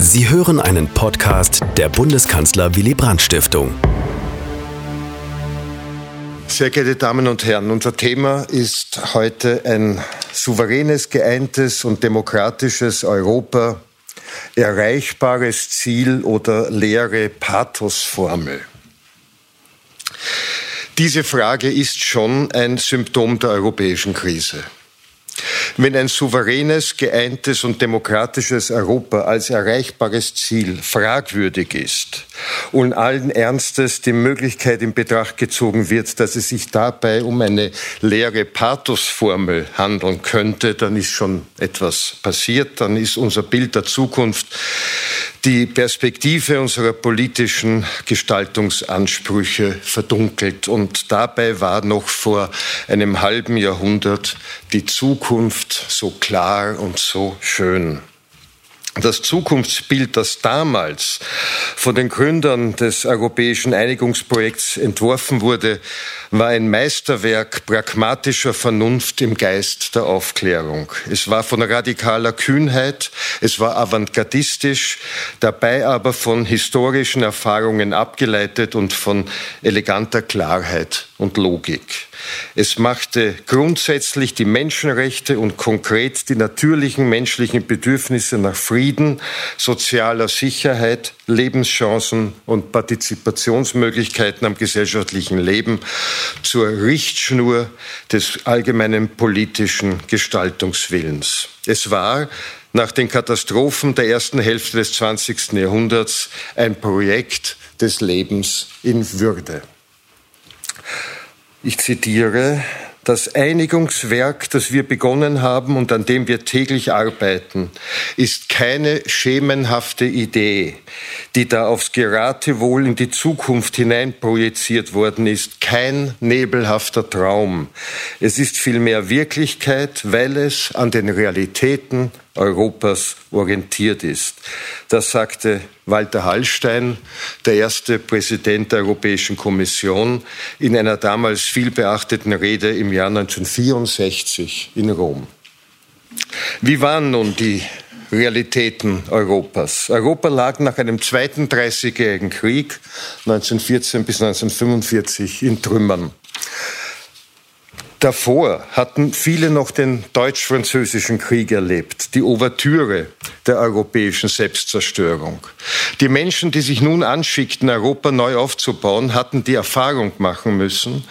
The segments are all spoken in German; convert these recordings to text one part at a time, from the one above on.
Sie hören einen Podcast der Bundeskanzler Willy Brandt Stiftung. Sehr geehrte Damen und Herren, unser Thema ist heute ein souveränes, geeintes und demokratisches Europa, erreichbares Ziel oder leere Pathosformel. Diese Frage ist schon ein Symptom der europäischen Krise. Wenn ein souveränes, geeintes und demokratisches Europa als erreichbares Ziel fragwürdig ist und allen Ernstes die Möglichkeit in Betracht gezogen wird, dass es sich dabei um eine leere Pathosformel handeln könnte, dann ist schon etwas passiert, dann ist unser Bild der Zukunft die Perspektive unserer politischen Gestaltungsansprüche verdunkelt. Und dabei war noch vor einem halben Jahrhundert die Zukunft so klar und so schön. Das Zukunftsbild, das damals von den Gründern des europäischen Einigungsprojekts entworfen wurde, war ein Meisterwerk pragmatischer Vernunft im Geist der Aufklärung. Es war von radikaler Kühnheit, es war avantgardistisch, dabei aber von historischen Erfahrungen abgeleitet und von eleganter Klarheit und Logik. Es machte grundsätzlich die Menschenrechte und konkret die natürlichen menschlichen Bedürfnisse nach Frieden, sozialer Sicherheit, Lebenschancen und Partizipationsmöglichkeiten am gesellschaftlichen Leben zur Richtschnur des allgemeinen politischen Gestaltungswillens. Es war nach den Katastrophen der ersten Hälfte des 20. Jahrhunderts ein Projekt des Lebens in Würde. Ich zitiere, das Einigungswerk, das wir begonnen haben und an dem wir täglich arbeiten, ist keine schemenhafte Idee, die da aufs Geratewohl in die Zukunft hinein projiziert worden ist, kein nebelhafter Traum. Es ist vielmehr Wirklichkeit, weil es an den Realitäten Europas orientiert ist. Das sagte Walter Hallstein, der erste Präsident der Europäischen Kommission, in einer damals viel beachteten Rede im Jahr 1964 in Rom. Wie waren nun die Realitäten Europas. Europa lag nach einem zweiten Dreißigjährigen Krieg 1914 bis 1945 in Trümmern. Davor hatten viele noch den deutsch-französischen Krieg erlebt, die Ouvertüre der europäischen Selbstzerstörung. Die Menschen, die sich nun anschickten, Europa neu aufzubauen, hatten die Erfahrung machen müssen,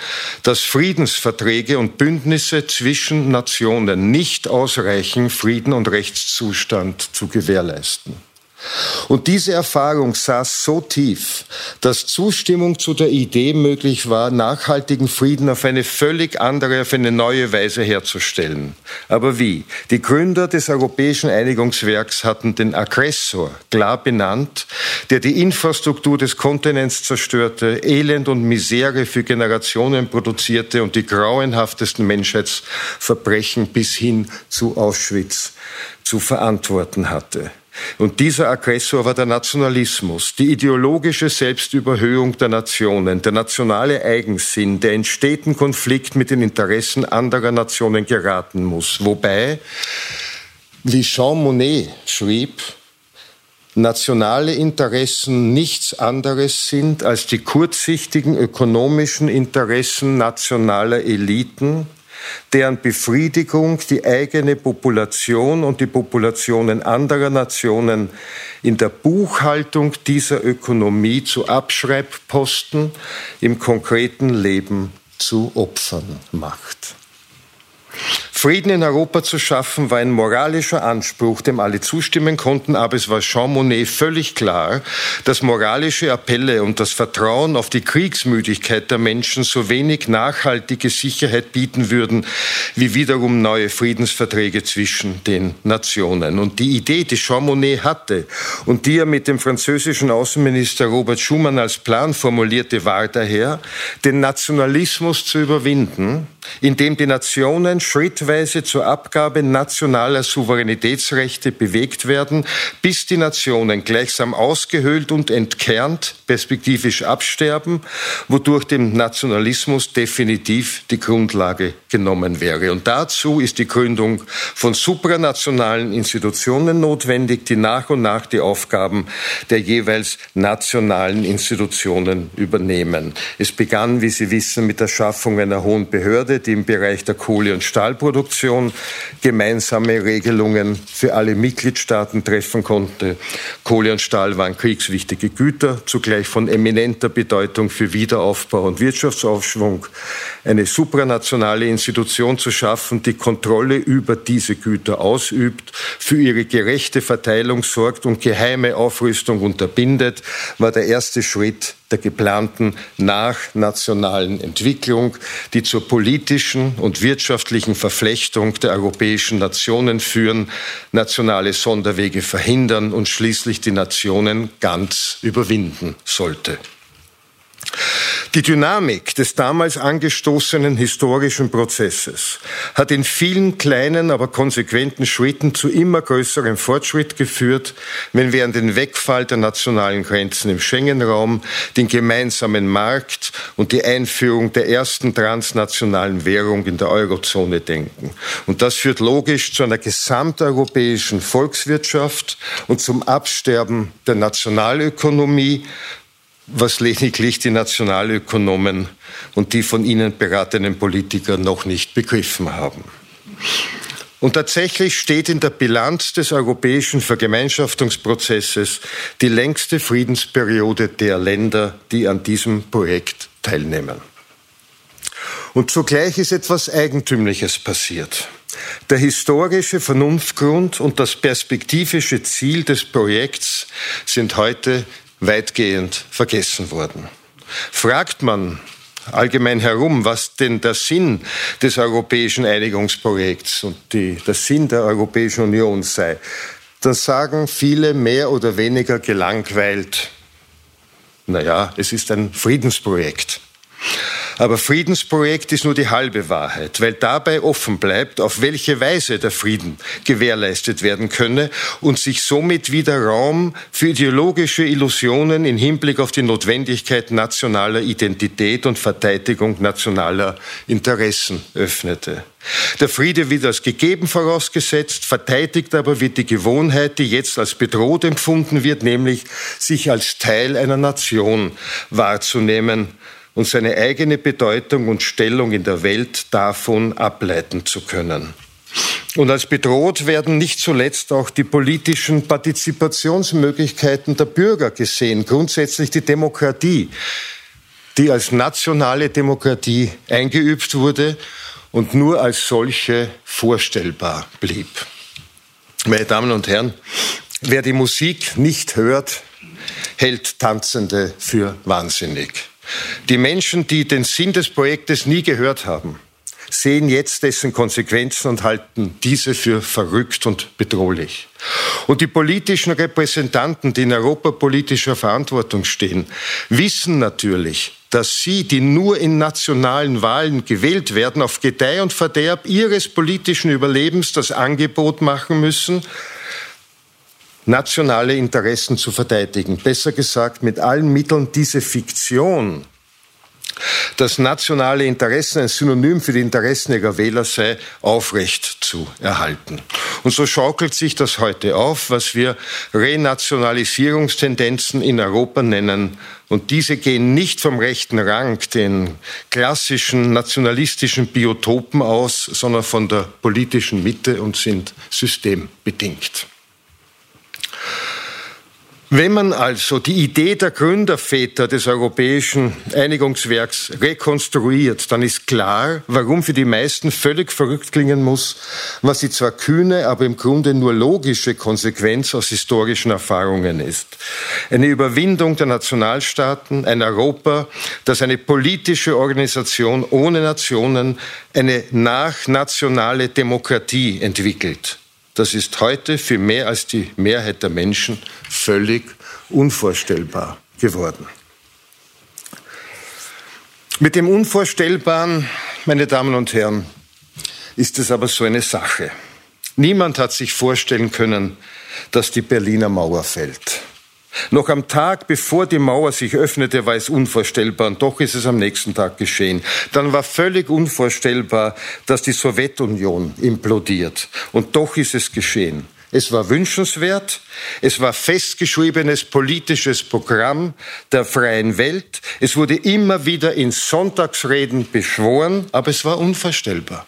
dass Friedensverträge und Bündnisse zwischen Nationen nicht ausreichen, Frieden und Rechtszustand zu gewährleisten. Und diese Erfahrung saß so tief, dass Zustimmung zu der Idee möglich war, nachhaltigen Frieden auf eine völlig andere, auf eine neue Weise herzustellen. Aber wie? Die Gründer des Europäischen Einigungswerks hatten den Aggressor klar benannt, der die Infrastruktur des Kontinents zerstörte, Elend und Misere für Generationen produzierte und die grauenhaftesten Menschheitsverbrechen bis hin zu Auschwitz zu verantworten hatte. Und dieser Aggressor war der Nationalismus, die ideologische Selbstüberhöhung der Nationen, der nationale Eigensinn, der in steten Konflikt mit den Interessen anderer Nationen geraten muss. Wobei, wie Jean Monnet schrieb, nationale Interessen nichts anderes sind als die kurzsichtigen ökonomischen Interessen nationaler Eliten, deren Befriedigung die eigene Population und die Populationen anderer Nationen in der Buchhaltung dieser Ökonomie zu Abschreibposten im konkreten Leben zu Opfern macht. Frieden in Europa zu schaffen war ein moralischer Anspruch, dem alle zustimmen konnten, aber es war Jean Monnet völlig klar, dass moralische Appelle und das Vertrauen auf die Kriegsmüdigkeit der Menschen so wenig nachhaltige Sicherheit bieten würden, wie wiederum neue Friedensverträge zwischen den Nationen. Und die Idee, die Jean Monnet hatte und die er mit dem französischen Außenminister Robert Schuman als Plan formulierte, war daher, den Nationalismus zu überwinden in dem die Nationen schrittweise zur Abgabe nationaler Souveränitätsrechte bewegt werden, bis die Nationen gleichsam ausgehöhlt und entkernt, perspektivisch absterben, wodurch dem Nationalismus definitiv die Grundlage genommen wäre. Und dazu ist die Gründung von supranationalen Institutionen notwendig, die nach und nach die Aufgaben der jeweils nationalen Institutionen übernehmen. Es begann, wie Sie wissen, mit der Schaffung einer hohen Behörde, die im Bereich der Kohle- und Stahlproduktion gemeinsame Regelungen für alle Mitgliedstaaten treffen konnte. Kohle und Stahl waren kriegswichtige Güter, zugleich von eminenter Bedeutung für Wiederaufbau und Wirtschaftsaufschwung. Eine supranationale Institution zu schaffen, die Kontrolle über diese Güter ausübt, für ihre gerechte Verteilung sorgt und geheime Aufrüstung unterbindet, war der erste Schritt der geplanten nachnationalen Entwicklung, die zur politischen und wirtschaftlichen Verflechtung der europäischen Nationen führen, nationale Sonderwege verhindern und schließlich die Nationen ganz überwinden sollte. Die Dynamik des damals angestoßenen historischen Prozesses hat in vielen kleinen, aber konsequenten Schritten zu immer größerem Fortschritt geführt, wenn wir an den Wegfall der nationalen Grenzen im Schengen-Raum, den gemeinsamen Markt und die Einführung der ersten transnationalen Währung in der Eurozone denken. Und das führt logisch zu einer gesamteuropäischen Volkswirtschaft und zum Absterben der Nationalökonomie, was lediglich die Nationalökonomen und die von ihnen beratenen Politiker noch nicht begriffen haben. Und tatsächlich steht in der Bilanz des europäischen Vergemeinschaftungsprozesses die längste Friedensperiode der Länder, die an diesem Projekt teilnehmen. Und zugleich ist etwas Eigentümliches passiert. Der historische Vernunftgrund und das perspektivische Ziel des Projekts sind heute weitgehend vergessen worden. Fragt man allgemein herum, was denn der Sinn des europäischen Einigungsprojekts und die, der Sinn der Europäischen Union sei, dann sagen viele mehr oder weniger gelangweilt, naja, es ist ein Friedensprojekt. Aber Friedensprojekt ist nur die halbe Wahrheit, weil dabei offen bleibt, auf welche Weise der Frieden gewährleistet werden könne und sich somit wieder Raum für ideologische Illusionen im Hinblick auf die Notwendigkeit nationaler Identität und Verteidigung nationaler Interessen öffnete. Der Friede wird als gegeben vorausgesetzt, verteidigt aber wird die Gewohnheit, die jetzt als bedroht empfunden wird, nämlich sich als Teil einer Nation wahrzunehmen und seine eigene Bedeutung und Stellung in der Welt davon ableiten zu können. Und als bedroht werden nicht zuletzt auch die politischen Partizipationsmöglichkeiten der Bürger gesehen, grundsätzlich die Demokratie, die als nationale Demokratie eingeübt wurde und nur als solche vorstellbar blieb. Meine Damen und Herren, wer die Musik nicht hört, hält Tanzende für wahnsinnig. Die Menschen, die den Sinn des Projektes nie gehört haben, sehen jetzt dessen Konsequenzen und halten diese für verrückt und bedrohlich. Und die politischen Repräsentanten, die in europapolitischer Verantwortung stehen, wissen natürlich, dass sie, die nur in nationalen Wahlen gewählt werden, auf Gedeih und Verderb ihres politischen Überlebens das Angebot machen müssen, nationale Interessen zu verteidigen. Besser gesagt, mit allen Mitteln diese Fiktion, dass nationale Interessen ein Synonym für die Interessen ihrer Wähler sei, aufrecht zu erhalten. Und so schaukelt sich das heute auf, was wir Renationalisierungstendenzen in Europa nennen. Und diese gehen nicht vom rechten Rang, den klassischen nationalistischen Biotopen aus, sondern von der politischen Mitte und sind systembedingt. Wenn man also die Idee der Gründerväter des europäischen Einigungswerks rekonstruiert, dann ist klar, warum für die meisten völlig verrückt klingen muss, was die zwar kühne, aber im Grunde nur logische Konsequenz aus historischen Erfahrungen ist. Eine Überwindung der Nationalstaaten, ein Europa, das eine politische Organisation ohne Nationen, eine nachnationale Demokratie entwickelt das ist heute für mehr als die Mehrheit der Menschen völlig unvorstellbar geworden. Mit dem Unvorstellbaren meine Damen und Herren, ist es aber so eine Sache. Niemand hat sich vorstellen können, dass die Berliner Mauer fällt. Noch am Tag, bevor die Mauer sich öffnete, war es unvorstellbar und doch ist es am nächsten Tag geschehen. Dann war völlig unvorstellbar, dass die Sowjetunion implodiert und doch ist es geschehen. Es war wünschenswert, es war festgeschriebenes politisches Programm der freien Welt, es wurde immer wieder in Sonntagsreden beschworen, aber es war unvorstellbar,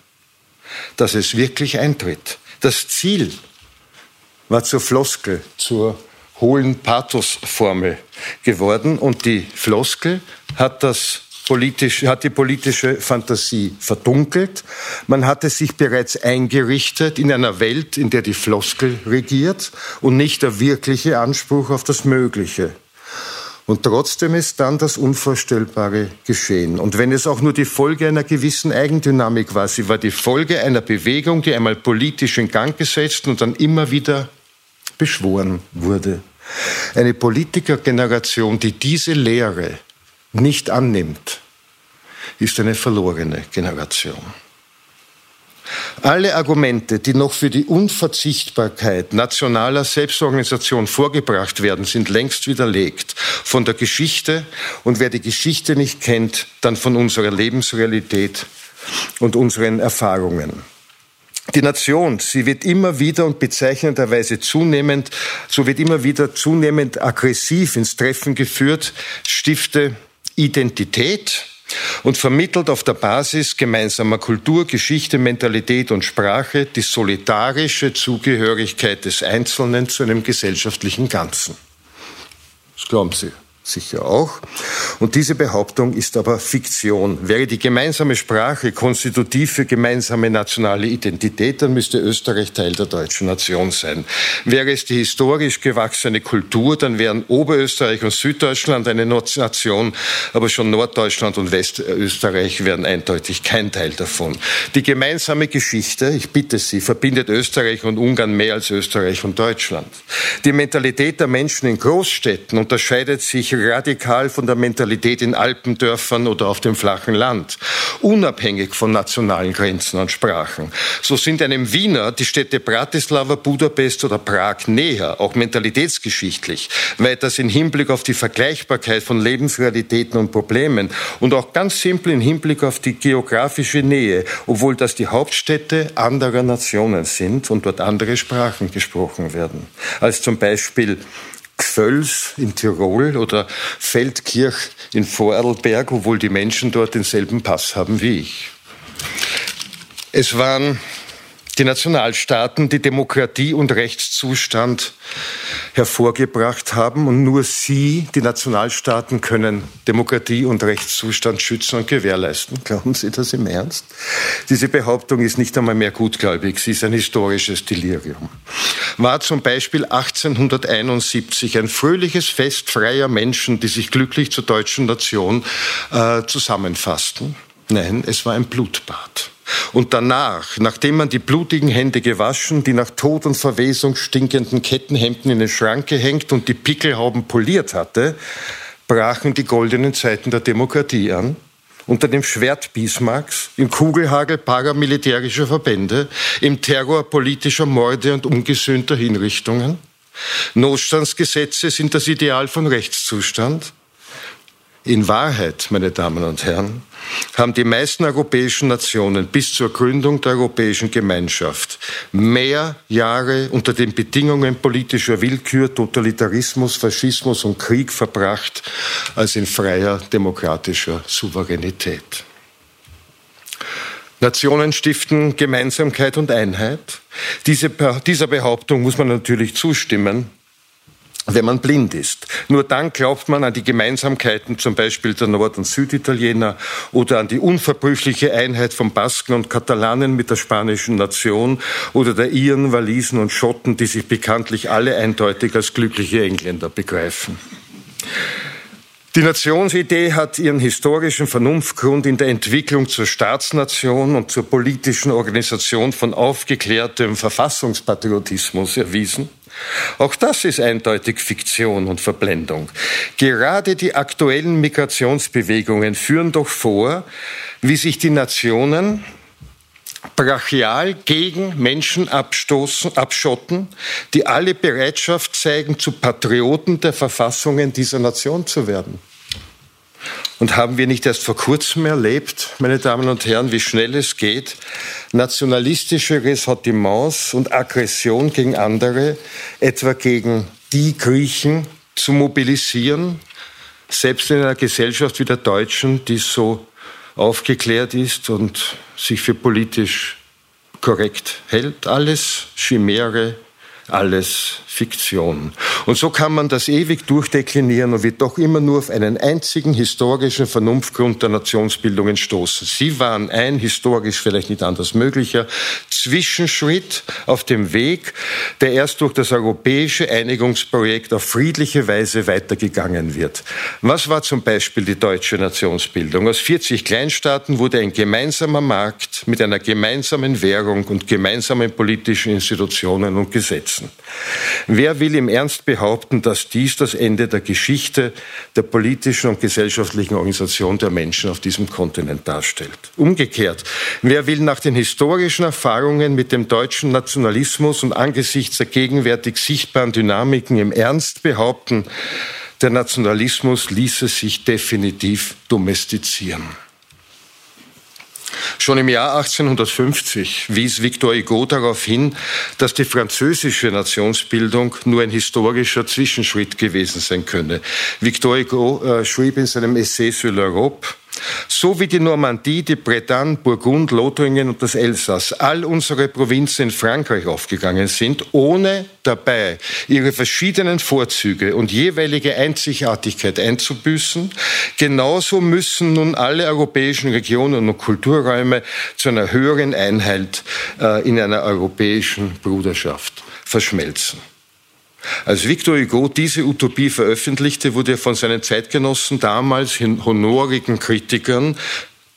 dass es wirklich eintritt. Das Ziel war zur Floskel, zur hohlen Pathosformel geworden und die Floskel hat das politisch, hat die politische Fantasie verdunkelt. Man hatte sich bereits eingerichtet in einer Welt, in der die Floskel regiert und nicht der wirkliche Anspruch auf das Mögliche. Und trotzdem ist dann das Unvorstellbare geschehen. Und wenn es auch nur die Folge einer gewissen Eigendynamik war, sie war die Folge einer Bewegung, die einmal politisch in Gang gesetzt und dann immer wieder beschworen wurde. Eine Politikergeneration, die diese Lehre nicht annimmt, ist eine verlorene Generation. Alle Argumente, die noch für die Unverzichtbarkeit nationaler Selbstorganisation vorgebracht werden, sind längst widerlegt von der Geschichte und wer die Geschichte nicht kennt, dann von unserer Lebensrealität und unseren Erfahrungen. Die Nation, sie wird immer wieder und bezeichnenderweise zunehmend, so wird immer wieder zunehmend aggressiv ins Treffen geführt, stifte Identität und vermittelt auf der Basis gemeinsamer Kultur, Geschichte, Mentalität und Sprache die solidarische Zugehörigkeit des Einzelnen zu einem gesellschaftlichen Ganzen. Das glauben Sie sicher auch. Und diese Behauptung ist aber Fiktion. Wäre die gemeinsame Sprache konstitutiv für gemeinsame nationale Identität, dann müsste Österreich Teil der deutschen Nation sein. Wäre es die historisch gewachsene Kultur, dann wären Oberösterreich und Süddeutschland eine Nation, aber schon Norddeutschland und Westösterreich wären eindeutig kein Teil davon. Die gemeinsame Geschichte, ich bitte Sie, verbindet Österreich und Ungarn mehr als Österreich und Deutschland. Die Mentalität der Menschen in Großstädten unterscheidet sich radikal von der Mentalität in Alpendörfern oder auf dem flachen Land, unabhängig von nationalen Grenzen und Sprachen. So sind einem Wiener die Städte Bratislava, Budapest oder Prag näher, auch mentalitätsgeschichtlich, weiters im Hinblick auf die Vergleichbarkeit von Lebensrealitäten und Problemen und auch ganz simpel im Hinblick auf die geografische Nähe, obwohl das die Hauptstädte anderer Nationen sind und dort andere Sprachen gesprochen werden, als zum Beispiel Gföls in Tirol oder Feldkirch in Vorarlberg, obwohl die Menschen dort denselben Pass haben wie ich. Es waren die Nationalstaaten die Demokratie und Rechtszustand hervorgebracht haben. Und nur sie, die Nationalstaaten, können Demokratie und Rechtszustand schützen und gewährleisten. Glauben Sie das im Ernst? Diese Behauptung ist nicht einmal mehr gutgläubig. Sie ist ein historisches Delirium. War zum Beispiel 1871 ein fröhliches Fest freier Menschen, die sich glücklich zur deutschen Nation äh, zusammenfassten? Nein, es war ein Blutbad. Und danach, nachdem man die blutigen Hände gewaschen, die nach Tod und Verwesung stinkenden Kettenhemden in den Schrank gehängt und die Pickelhauben poliert hatte, brachen die goldenen Zeiten der Demokratie an unter dem Schwert Bismarcks, im Kugelhagel paramilitärischer Verbände, im Terror politischer Morde und ungesühnter Hinrichtungen. Notstandsgesetze sind das Ideal von Rechtszustand. In Wahrheit, meine Damen und Herren, haben die meisten europäischen Nationen bis zur Gründung der Europäischen Gemeinschaft mehr Jahre unter den Bedingungen politischer Willkür, Totalitarismus, Faschismus und Krieg verbracht als in freier demokratischer Souveränität. Nationen stiften Gemeinsamkeit und Einheit. Diese, dieser Behauptung muss man natürlich zustimmen wenn man blind ist. Nur dann glaubt man an die Gemeinsamkeiten zum Beispiel der Nord- und Süditaliener oder an die unverbrüchliche Einheit von Basken und Katalanen mit der spanischen Nation oder der Iren, Walisen und Schotten, die sich bekanntlich alle eindeutig als glückliche Engländer begreifen. Die Nationsidee hat ihren historischen Vernunftgrund in der Entwicklung zur Staatsnation und zur politischen Organisation von aufgeklärtem Verfassungspatriotismus erwiesen. Auch das ist eindeutig Fiktion und Verblendung. Gerade die aktuellen Migrationsbewegungen führen doch vor, wie sich die Nationen brachial gegen Menschen abstoßen, abschotten, die alle Bereitschaft zeigen, zu Patrioten der Verfassungen dieser Nation zu werden. Und haben wir nicht erst vor kurzem erlebt, meine Damen und Herren, wie schnell es geht, nationalistische Ressentiments und Aggression gegen andere, etwa gegen die Griechen, zu mobilisieren, selbst in einer Gesellschaft wie der deutschen, die so aufgeklärt ist und sich für politisch korrekt hält. Alles Chimäre, alles Fiktion. Und so kann man das ewig durchdeklinieren und wird doch immer nur auf einen einzigen historischen Vernunftgrund der Nationsbildungen stoßen. Sie waren ein historisch vielleicht nicht anders möglicher Zwischenschritt auf dem Weg, der erst durch das europäische Einigungsprojekt auf friedliche Weise weitergegangen wird. Was war zum Beispiel die deutsche Nationsbildung? Aus 40 Kleinstaaten wurde ein gemeinsamer Markt mit einer gemeinsamen Währung und gemeinsamen politischen Institutionen und Gesetzen. Wer will im Ernst behaupten, dass dies das Ende der Geschichte der politischen und gesellschaftlichen Organisation der Menschen auf diesem Kontinent darstellt? Umgekehrt, wer will nach den historischen Erfahrungen mit dem deutschen Nationalismus und angesichts der gegenwärtig sichtbaren Dynamiken im Ernst behaupten, der Nationalismus ließe sich definitiv domestizieren? Schon im Jahr 1850 wies Victor Hugo darauf hin, dass die französische Nationsbildung nur ein historischer Zwischenschritt gewesen sein könne. Victor Hugo äh, schrieb in seinem Essai sur l'Europe, so wie die Normandie, die Bretagne, Burgund, Lothringen und das Elsass, all unsere Provinzen in Frankreich aufgegangen sind, ohne dabei ihre verschiedenen Vorzüge und jeweilige Einzigartigkeit einzubüßen, genauso müssen nun alle europäischen Regionen und Kulturräume zu einer höheren Einheit äh, in einer europäischen Bruderschaft verschmelzen. Als Victor Hugo diese Utopie veröffentlichte, wurde er von seinen Zeitgenossen, damals honorigen Kritikern,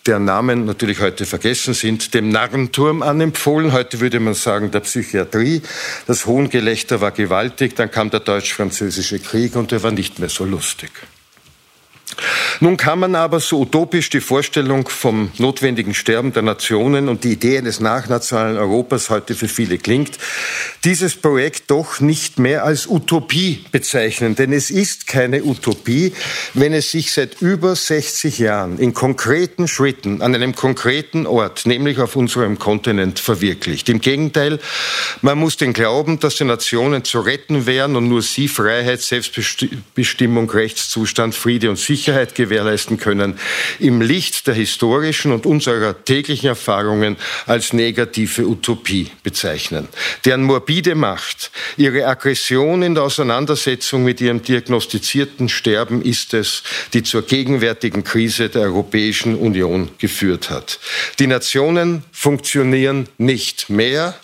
deren Namen natürlich heute vergessen sind, dem Narrenturm anempfohlen. Heute würde man sagen der Psychiatrie. Das Hohngelächter war gewaltig. Dann kam der deutsch-französische Krieg und er war nicht mehr so lustig. Nun kann man aber so utopisch die Vorstellung vom notwendigen Sterben der Nationen und die Idee eines nachnationalen Europas heute für viele klingt, dieses Projekt doch nicht mehr als Utopie bezeichnen. Denn es ist keine Utopie, wenn es sich seit über 60 Jahren in konkreten Schritten an einem konkreten Ort, nämlich auf unserem Kontinent, verwirklicht. Im Gegenteil, man muss den Glauben, dass die Nationen zu retten wären und nur sie Freiheit, Selbstbestimmung, Rechtszustand, Friede und Sicherheit gewährleisten können, im Licht der historischen und unserer täglichen Erfahrungen als negative Utopie bezeichnen. Deren morbide Macht, ihre Aggression in der Auseinandersetzung mit ihrem diagnostizierten Sterben ist es, die zur gegenwärtigen Krise der Europäischen Union geführt hat. Die Nationen funktionieren nicht mehr,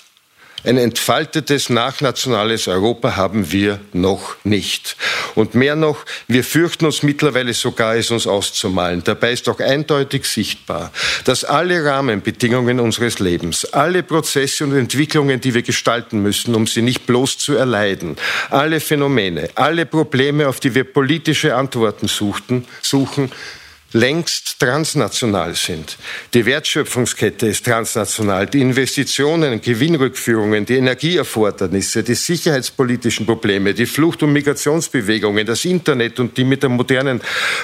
ein entfaltetes nachnationales Europa haben wir noch nicht. Und mehr noch, wir fürchten uns mittlerweile sogar, es uns auszumalen. Dabei ist doch eindeutig sichtbar, dass alle Rahmenbedingungen unseres Lebens, alle Prozesse und Entwicklungen, die wir gestalten müssen, um sie nicht bloß zu erleiden, alle Phänomene, alle Probleme, auf die wir politische Antworten suchten, suchen, längst transnational sind. Die Wertschöpfungskette ist transnational. Die Investitionen, Gewinnrückführungen, die Energieerfordernisse, die sicherheitspolitischen Probleme, die Flucht- und Migrationsbewegungen, das Internet und die mit der modernen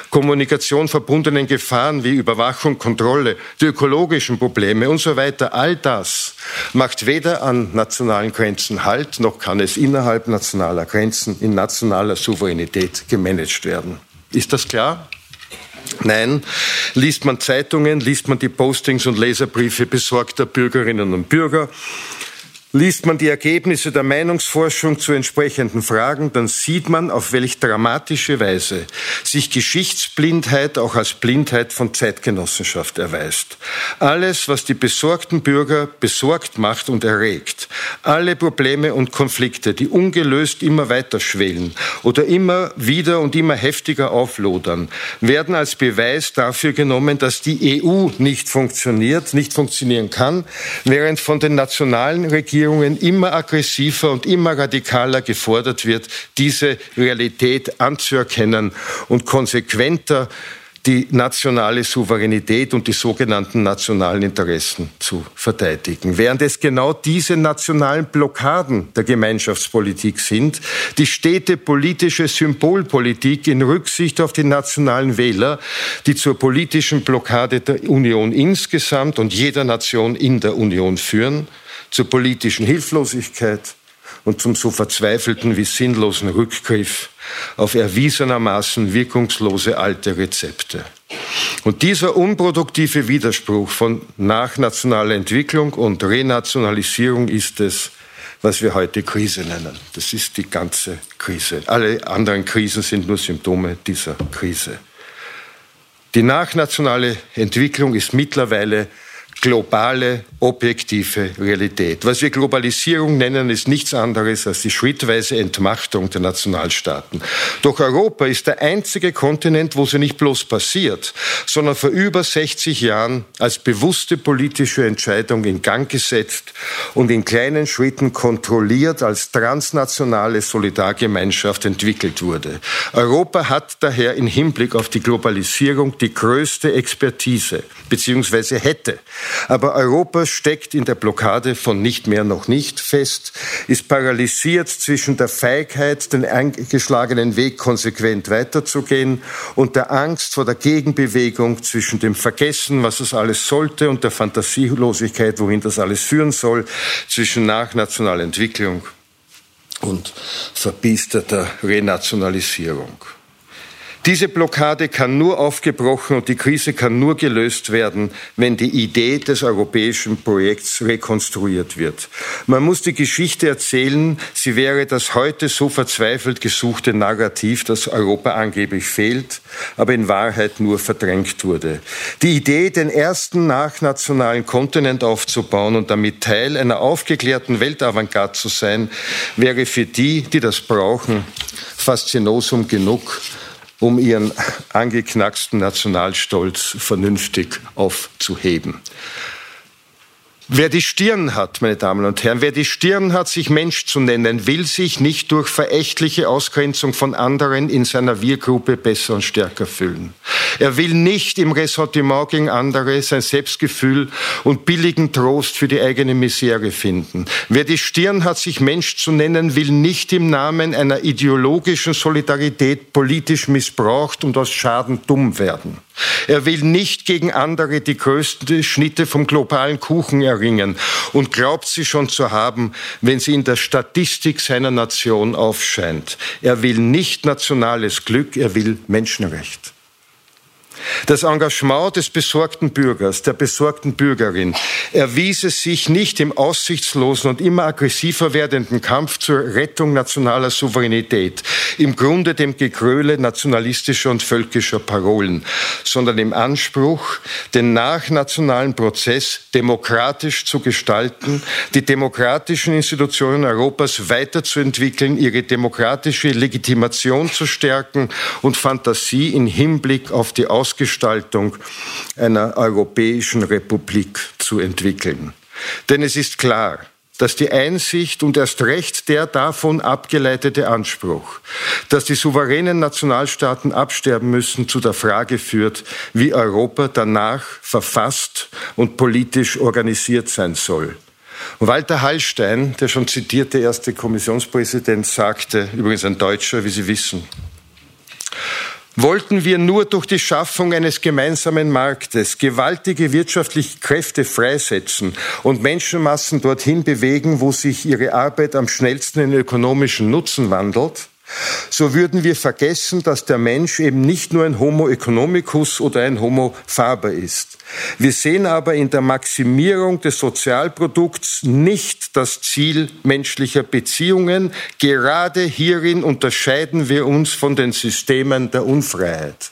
Kommunikation verbundenen Gefahren wie Überwachung, Kontrolle, die ökologischen Probleme und so weiter, all das macht weder an nationalen Grenzen Halt, noch kann es innerhalb nationaler Grenzen in nationaler Souveränität gemanagt werden. Ist das klar? Nein, liest man Zeitungen, liest man die Postings und Leserbriefe besorgter Bürgerinnen und Bürger, Liest man die Ergebnisse der Meinungsforschung zu entsprechenden Fragen, dann sieht man, auf welch dramatische Weise sich Geschichtsblindheit auch als Blindheit von Zeitgenossenschaft erweist. Alles, was die besorgten Bürger besorgt macht und erregt, alle Probleme und Konflikte, die ungelöst immer weiter schwelen oder immer wieder und immer heftiger auflodern, werden als Beweis dafür genommen, dass die EU nicht funktioniert, nicht funktionieren kann, während von den nationalen Regierungen Regierungen immer aggressiver und immer radikaler gefordert wird, diese Realität anzuerkennen und konsequenter die nationale Souveränität und die sogenannten nationalen Interessen zu verteidigen. Während es genau diese nationalen Blockaden der Gemeinschaftspolitik sind, die stete politische Symbolpolitik in Rücksicht auf die nationalen Wähler, die zur politischen Blockade der Union insgesamt und jeder Nation in der Union führen, zur politischen Hilflosigkeit, und zum so verzweifelten wie sinnlosen Rückgriff auf erwiesenermaßen wirkungslose alte Rezepte. Und dieser unproduktive Widerspruch von nachnationaler Entwicklung und Renationalisierung ist es, was wir heute Krise nennen. Das ist die ganze Krise. Alle anderen Krisen sind nur Symptome dieser Krise. Die nachnationale Entwicklung ist mittlerweile globale, objektive Realität. Was wir Globalisierung nennen, ist nichts anderes als die schrittweise Entmachtung der Nationalstaaten. Doch Europa ist der einzige Kontinent, wo sie nicht bloß passiert, sondern vor über 60 Jahren als bewusste politische Entscheidung in Gang gesetzt und in kleinen Schritten kontrolliert als transnationale Solidargemeinschaft entwickelt wurde. Europa hat daher im Hinblick auf die Globalisierung die größte Expertise, beziehungsweise hätte. Aber Europa steckt in der Blockade von nicht mehr noch nicht fest, ist paralysiert zwischen der Feigheit, den eingeschlagenen Weg konsequent weiterzugehen und der Angst vor der Gegenbewegung zwischen dem Vergessen, was es alles sollte, und der Fantasielosigkeit, wohin das alles führen soll, zwischen nachnationaler Entwicklung und verbiesterter Renationalisierung. Diese Blockade kann nur aufgebrochen und die Krise kann nur gelöst werden, wenn die Idee des europäischen Projekts rekonstruiert wird. Man muss die Geschichte erzählen, sie wäre das heute so verzweifelt gesuchte Narrativ, das Europa angeblich fehlt, aber in Wahrheit nur verdrängt wurde. Die Idee, den ersten nachnationalen Kontinent aufzubauen und damit Teil einer aufgeklärten Weltavantgarde zu sein, wäre für die, die das brauchen, faszinosum genug um ihren angeknacksten Nationalstolz vernünftig aufzuheben. Wer die Stirn hat, meine Damen und Herren, wer die Stirn hat, sich Mensch zu nennen, will sich nicht durch verächtliche Ausgrenzung von anderen in seiner Wir-Gruppe besser und stärker fühlen. Er will nicht im Ressentiment gegen andere sein Selbstgefühl und billigen Trost für die eigene Misere finden. Wer die Stirn hat, sich Mensch zu nennen, will nicht im Namen einer ideologischen Solidarität politisch missbraucht und aus Schaden dumm werden. Er will nicht gegen andere die größten Schnitte vom globalen Kuchen erringen und glaubt sie schon zu haben, wenn sie in der Statistik seiner Nation aufscheint. Er will nicht nationales Glück, er will Menschenrecht. Das Engagement des besorgten Bürgers, der besorgten Bürgerin erwies es sich nicht im aussichtslosen und immer aggressiver werdenden Kampf zur Rettung nationaler Souveränität, im Grunde dem Gegröle nationalistischer und völkischer Parolen, sondern im Anspruch, den nachnationalen Prozess demokratisch zu gestalten, die demokratischen Institutionen Europas weiterzuentwickeln, ihre demokratische Legitimation zu stärken und Fantasie in Hinblick auf die Aus Ausgestaltung einer europäischen Republik zu entwickeln. Denn es ist klar, dass die Einsicht und erst recht der davon abgeleitete Anspruch, dass die souveränen Nationalstaaten absterben müssen, zu der Frage führt, wie Europa danach verfasst und politisch organisiert sein soll. Walter Hallstein, der schon zitierte erste Kommissionspräsident, sagte, übrigens ein Deutscher, wie Sie wissen, Wollten wir nur durch die Schaffung eines gemeinsamen Marktes gewaltige wirtschaftliche Kräfte freisetzen und Menschenmassen dorthin bewegen, wo sich ihre Arbeit am schnellsten in ökonomischen Nutzen wandelt, so würden wir vergessen, dass der Mensch eben nicht nur ein Homo economicus oder ein Homo faber ist. Wir sehen aber in der Maximierung des Sozialprodukts nicht das Ziel menschlicher Beziehungen. Gerade hierin unterscheiden wir uns von den Systemen der Unfreiheit.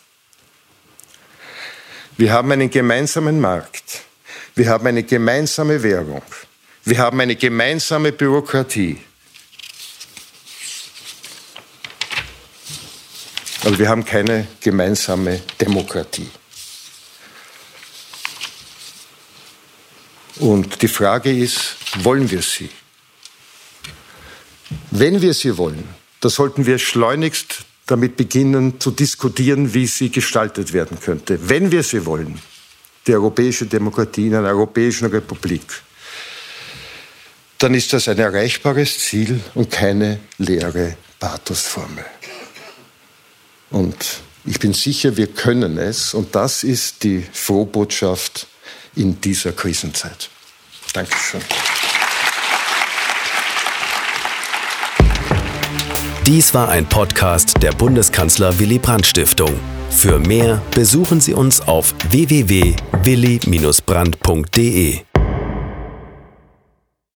Wir haben einen gemeinsamen Markt. Wir haben eine gemeinsame Währung. Wir haben eine gemeinsame Bürokratie. Aber wir haben keine gemeinsame Demokratie. Und die Frage ist, wollen wir sie? Wenn wir sie wollen, da sollten wir schleunigst damit beginnen zu diskutieren, wie sie gestaltet werden könnte. Wenn wir sie wollen, die europäische Demokratie in einer europäischen Republik, dann ist das ein erreichbares Ziel und keine leere Pathosformel. Und ich bin sicher, wir können es. Und das ist die Frohbotschaft in dieser Krisenzeit. Dankeschön. Dies war ein Podcast der Bundeskanzler Willy Brandt Stiftung. Für mehr besuchen Sie uns auf www.willy-brandt.de.